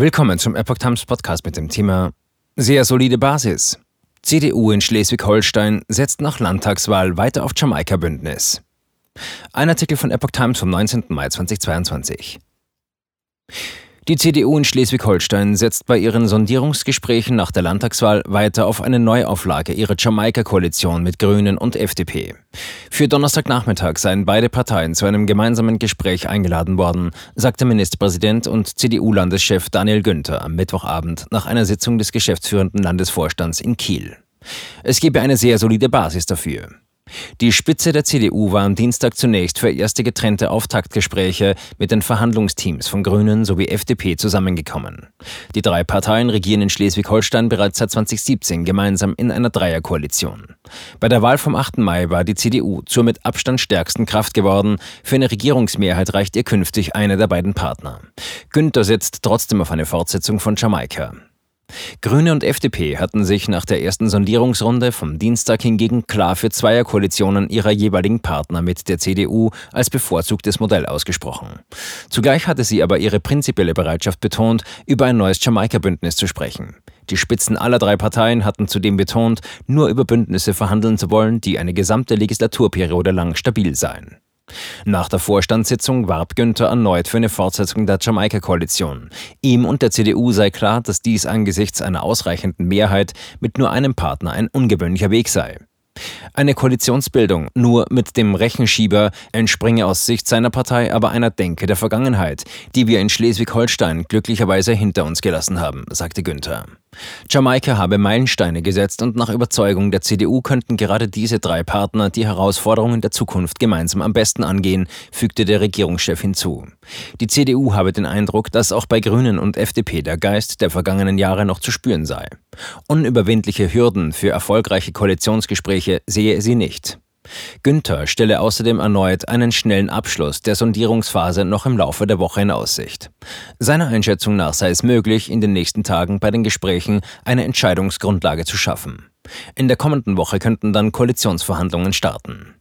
Willkommen zum Epoch Times Podcast mit dem Thema Sehr solide Basis. CDU in Schleswig-Holstein setzt nach Landtagswahl weiter auf Jamaika-Bündnis. Ein Artikel von Epoch Times vom 19. Mai 2022. Die CDU in Schleswig-Holstein setzt bei ihren Sondierungsgesprächen nach der Landtagswahl weiter auf eine Neuauflage ihrer Jamaika-Koalition mit Grünen und FDP. Für Donnerstagnachmittag seien beide Parteien zu einem gemeinsamen Gespräch eingeladen worden, sagte Ministerpräsident und CDU-Landeschef Daniel Günther am Mittwochabend nach einer Sitzung des geschäftsführenden Landesvorstands in Kiel. Es gebe eine sehr solide Basis dafür. Die Spitze der CDU war am Dienstag zunächst für erste getrennte Auftaktgespräche mit den Verhandlungsteams von Grünen sowie FDP zusammengekommen. Die drei Parteien regieren in Schleswig-Holstein bereits seit 2017 gemeinsam in einer Dreierkoalition. Bei der Wahl vom 8. Mai war die CDU zur mit Abstand stärksten Kraft geworden. Für eine Regierungsmehrheit reicht ihr künftig einer der beiden Partner. Günther setzt trotzdem auf eine Fortsetzung von Jamaika. Grüne und FDP hatten sich nach der ersten Sondierungsrunde vom Dienstag hingegen klar für Zweierkoalitionen ihrer jeweiligen Partner mit der CDU als bevorzugtes Modell ausgesprochen. Zugleich hatte sie aber ihre prinzipielle Bereitschaft betont, über ein neues Jamaika-Bündnis zu sprechen. Die Spitzen aller drei Parteien hatten zudem betont, nur über Bündnisse verhandeln zu wollen, die eine gesamte Legislaturperiode lang stabil seien. Nach der Vorstandssitzung warb Günther erneut für eine Fortsetzung der Jamaika-Koalition. Ihm und der CDU sei klar, dass dies angesichts einer ausreichenden Mehrheit mit nur einem Partner ein ungewöhnlicher Weg sei. Eine Koalitionsbildung nur mit dem Rechenschieber entspringe aus Sicht seiner Partei aber einer Denke der Vergangenheit, die wir in Schleswig-Holstein glücklicherweise hinter uns gelassen haben, sagte Günther. Jamaika habe Meilensteine gesetzt und nach Überzeugung der CDU könnten gerade diese drei Partner die Herausforderungen der Zukunft gemeinsam am besten angehen, fügte der Regierungschef hinzu. Die CDU habe den Eindruck, dass auch bei Grünen und FDP der Geist der vergangenen Jahre noch zu spüren sei. Unüberwindliche Hürden für erfolgreiche Koalitionsgespräche sehe sie nicht. Günther stelle außerdem erneut einen schnellen Abschluss der Sondierungsphase noch im Laufe der Woche in Aussicht. Seiner Einschätzung nach sei es möglich, in den nächsten Tagen bei den Gesprächen eine Entscheidungsgrundlage zu schaffen. In der kommenden Woche könnten dann Koalitionsverhandlungen starten.